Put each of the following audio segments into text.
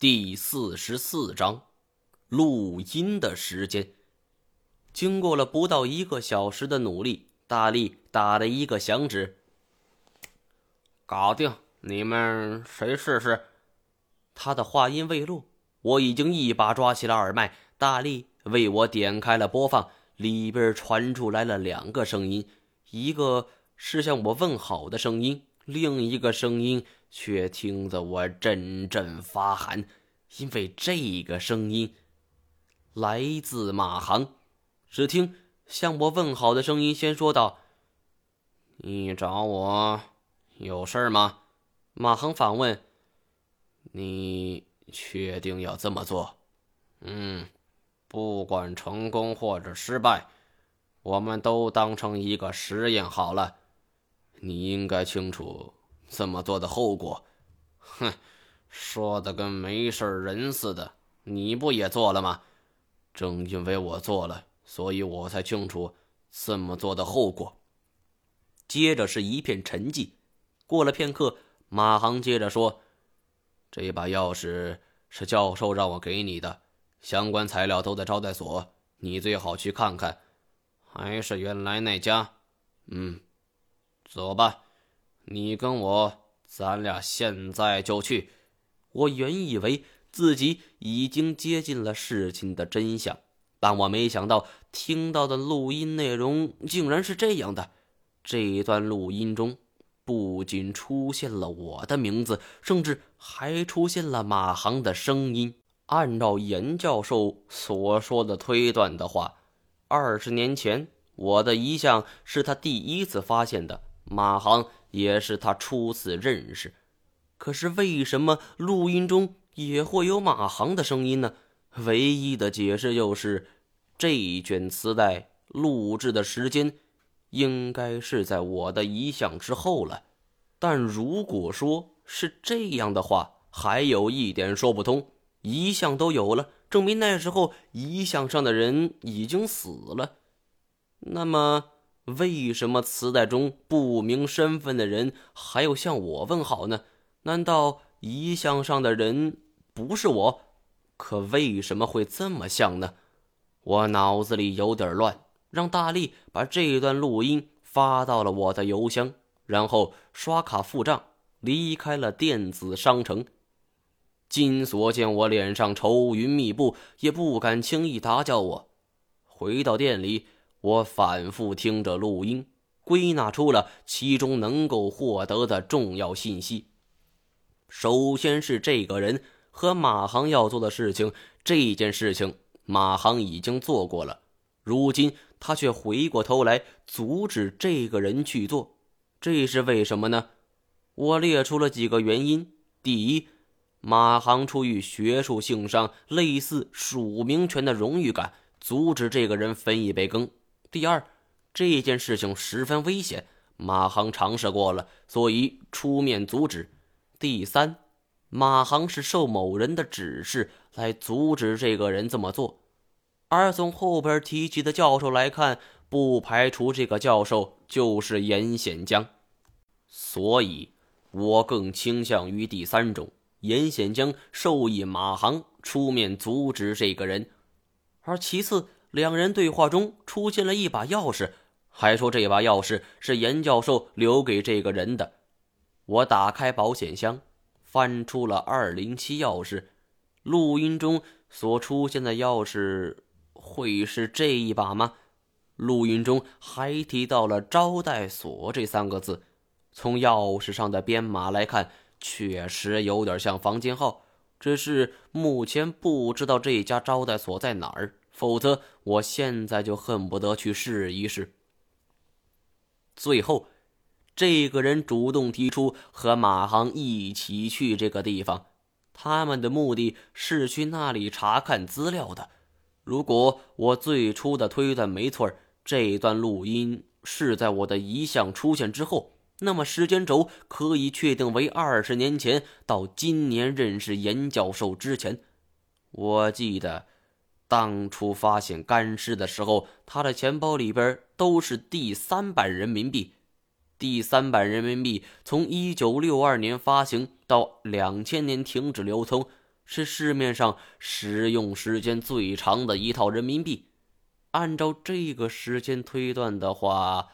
第四十四章，录音的时间。经过了不到一个小时的努力，大力打了一个响指。搞定！你们谁试试？他的话音未落，我已经一把抓起了耳麦，大力为我点开了播放。里边传出来了两个声音，一个是向我问好的声音，另一个声音。却听得我阵阵发寒，因为这个声音来自马航。只听向我问好的声音先说道：“你找我有事吗？”马航反问：“你确定要这么做？”“嗯，不管成功或者失败，我们都当成一个实验好了。你应该清楚。”这么做的后果，哼，说的跟没事人似的。你不也做了吗？正因为我做了，所以我才清楚这么做的后果。接着是一片沉寂。过了片刻，马航接着说：“这把钥匙是教授让我给你的，相关材料都在招待所，你最好去看看。还是原来那家？嗯，走吧。”你跟我，咱俩现在就去。我原以为自己已经接近了事情的真相，但我没想到听到的录音内容竟然是这样的。这一段录音中不仅出现了我的名字，甚至还出现了马航的声音。按照严教授所说的推断的话，二十年前我的遗像是他第一次发现的。马航。也是他初次认识，可是为什么录音中也会有马航的声音呢？唯一的解释就是，这一卷磁带录制的时间应该是在我的遗像之后了。但如果说是这样的话，还有一点说不通：遗像都有了，证明那时候遗像上的人已经死了。那么？为什么磁带中不明身份的人还要向我问好呢？难道遗像上的人不是我？可为什么会这么像呢？我脑子里有点乱，让大力把这段录音发到了我的邮箱，然后刷卡付账，离开了电子商城。金锁见我脸上愁云密布，也不敢轻易打搅我。回到店里。我反复听着录音，归纳出了其中能够获得的重要信息。首先是这个人和马航要做的事情，这件事情马航已经做过了，如今他却回过头来阻止这个人去做，这是为什么呢？我列出了几个原因：第一，马航出于学术性上类似署名权的荣誉感，阻止这个人分一杯羹。第二，这件事情十分危险，马航尝试过了，所以出面阻止。第三，马航是受某人的指示来阻止这个人这么做，而从后边提及的教授来看，不排除这个教授就是严显江，所以我更倾向于第三种，严显江授意马航出面阻止这个人，而其次。两人对话中出现了一把钥匙，还说这把钥匙是严教授留给这个人的。我打开保险箱，翻出了二零七钥匙。录音中所出现的钥匙会是这一把吗？录音中还提到了“招待所”这三个字，从钥匙上的编码来看，确实有点像房间号。只是目前不知道这家招待所在哪儿。否则，我现在就恨不得去试一试。最后，这个人主动提出和马航一起去这个地方，他们的目的是去那里查看资料的。如果我最初的推断没错，这段录音是在我的遗像出现之后，那么时间轴可以确定为二十年前到今年认识严教授之前。我记得。当初发现干尸的时候，他的钱包里边都是第三版人民币。第三版人民币从一九六二年发行到两千年停止流通，是市面上使用时间最长的一套人民币。按照这个时间推断的话，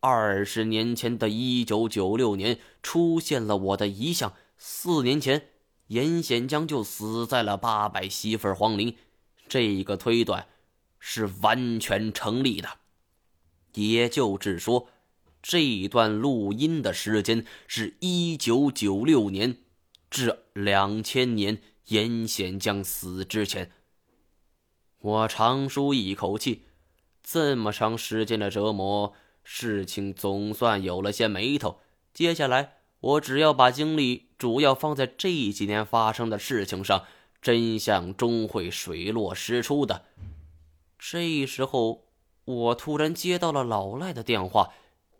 二十年前的一九九六年出现了我的遗像，四年前严显江就死在了八百媳妇黄陵。这个推断是完全成立的。也就是说，这段录音的时间是一九九六年至两千年严显江死之前。我长舒一口气，这么长时间的折磨，事情总算有了些眉头。接下来，我只要把精力主要放在这几年发生的事情上，真相终会水落石出的。这时候。我突然接到了老赖的电话，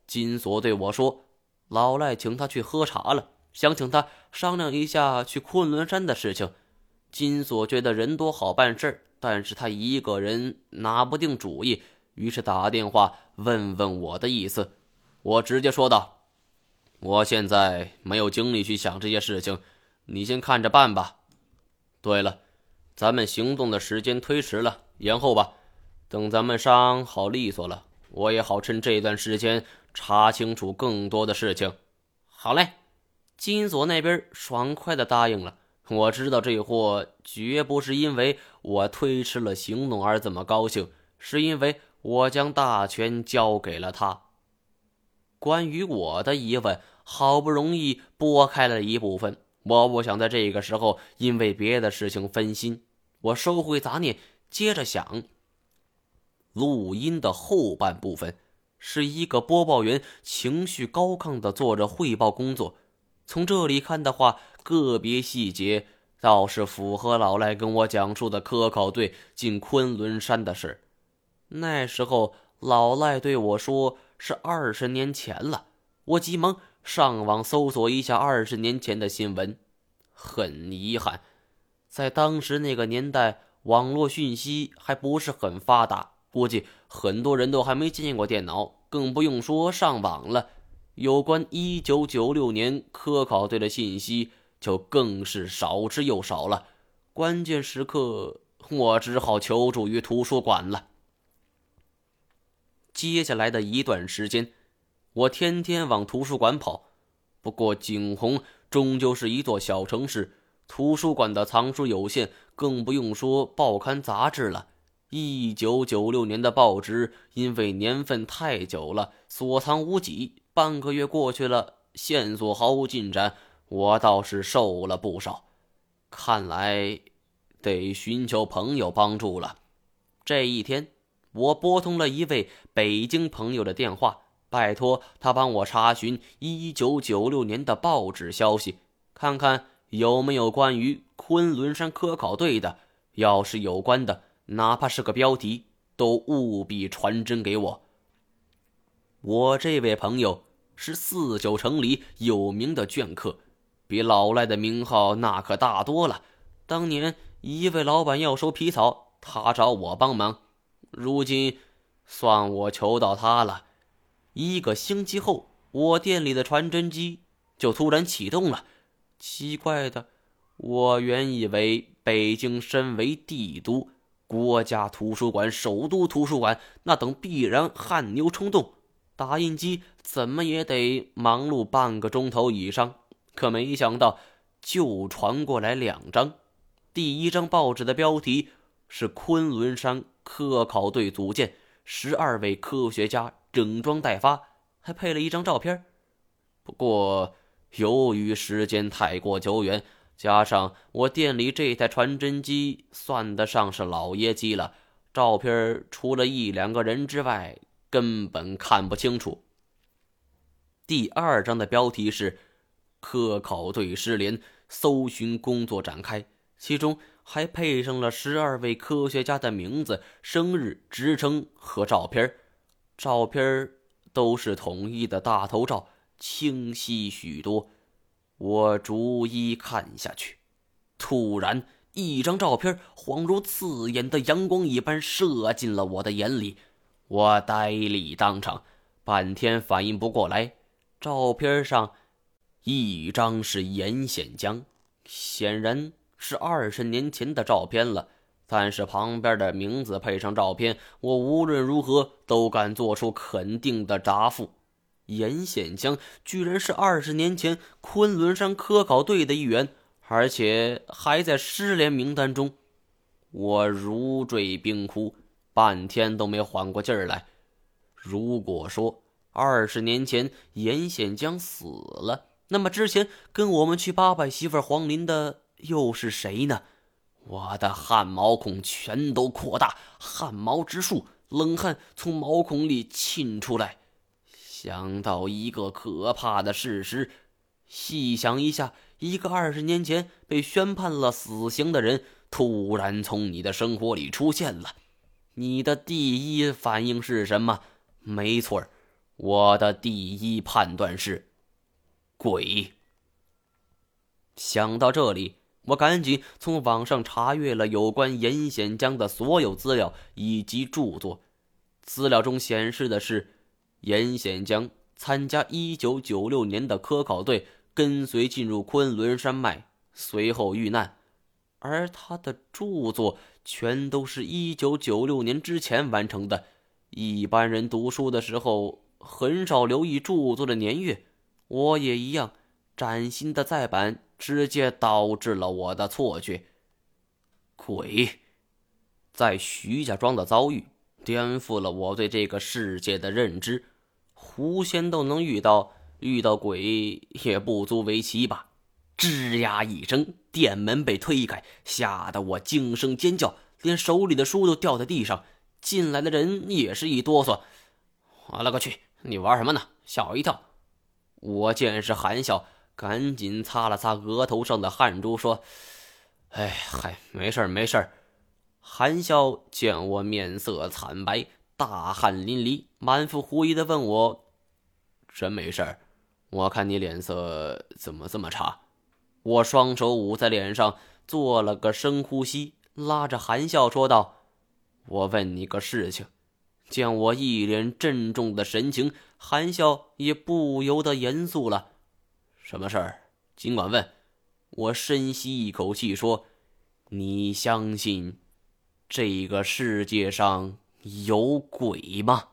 金锁对我说：“老赖请他去喝茶了，想请他商量一下去昆仑山的事情。”金锁觉得人多好办事但是他一个人拿不定主意，于是打电话问问我的意思。我直接说道：“我现在没有精力去想这些事情，你先看着办吧。对了，咱们行动的时间推迟了，延后吧。”等咱们伤好利索了，我也好趁这段时间查清楚更多的事情。好嘞，金锁那边爽快的答应了。我知道这货绝不是因为我推迟了行动而这么高兴，是因为我将大权交给了他。关于我的疑问，好不容易拨开了一部分，我不想在这个时候因为别的事情分心。我收回杂念，接着想。录音的后半部分是一个播报员情绪高亢的做着汇报工作。从这里看的话，个别细节倒是符合老赖跟我讲述的科考队进昆仑山的事。那时候老赖对我说是二十年前了，我急忙上网搜索一下二十年前的新闻。很遗憾，在当时那个年代，网络讯息还不是很发达。估计很多人都还没见过电脑，更不用说上网了。有关一九九六年科考队的信息就更是少之又少了。关键时刻，我只好求助于图书馆了。接下来的一段时间，我天天往图书馆跑。不过，景洪终究是一座小城市，图书馆的藏书有限，更不用说报刊杂志了。一九九六年的报纸，因为年份太久了，所藏无几。半个月过去了，线索毫无进展，我倒是瘦了不少。看来得寻求朋友帮助了。这一天，我拨通了一位北京朋友的电话，拜托他帮我查询一九九六年的报纸消息，看看有没有关于昆仑山科考队的。要是有关的。哪怕是个标题，都务必传真给我。我这位朋友是四九城里有名的镌刻，比老赖的名号那可大多了。当年一位老板要收皮草，他找我帮忙，如今算我求到他了。一个星期后，我店里的传真机就突然启动了。奇怪的，我原以为北京身为帝都。国家图书馆、首都图书馆，那等必然汗牛充栋，打印机怎么也得忙碌半个钟头以上。可没想到，就传过来两张。第一张报纸的标题是“昆仑山科考队组建，十二位科学家整装待发”，还配了一张照片。不过，由于时间太过久远。加上我店里这台传真机算得上是老爷机了，照片除了一两个人之外，根本看不清楚。第二章的标题是“科考队失联，搜寻工作展开”，其中还配上了十二位科学家的名字、生日、职称和照片照片都是统一的大头照，清晰许多。我逐一看下去，突然，一张照片恍如刺眼的阳光一般射进了我的眼里，我呆立当场，半天反应不过来。照片上，一张是严显江，显然是二十年前的照片了。但是旁边的名字配上照片，我无论如何都敢做出肯定的答复：严显江居然是二十年前昆仑山科考队的一员，而且还在失联名单中。我如坠冰窟，半天都没缓过劲儿来。如果说二十年前严显江死了，那么之前跟我们去八百媳妇黄林的又是谁呢？我的汗毛孔全都扩大，汗毛直竖，冷汗从毛孔里沁出来。想到一个可怕的事实，细想一下，一个二十年前被宣判了死刑的人，突然从你的生活里出现了，你的第一反应是什么？没错我的第一判断是鬼。想到这里。我赶紧从网上查阅了有关严显江的所有资料以及著作。资料中显示的是，严显江参加1996年的科考队，跟随进入昆仑山脉，随后遇难。而他的著作全都是一九九六年之前完成的。一般人读书的时候很少留意著作的年月，我也一样，崭新的再版。直接导致了我的错觉。鬼，在徐家庄的遭遇颠覆了我对这个世界的认知。狐仙都能遇到，遇到鬼也不足为奇吧？吱呀一声，店门被推开，吓得我惊声尖叫，连手里的书都掉在地上。进来的人也是一哆嗦。我勒个去！你玩什么呢？吓我一跳！我见是含笑。赶紧擦了擦额头上的汗珠，说：“哎嗨，没事儿，没事儿。”韩笑见我面色惨白，大汗淋漓，满腹狐疑的问我：“真没事儿？我看你脸色怎么这么差？”我双手捂在脸上，做了个深呼吸，拉着韩笑说道：“我问你个事情。”见我一脸郑重的神情，韩笑也不由得严肃了。什么事儿？尽管问。我深吸一口气说：“你相信这个世界上有鬼吗？”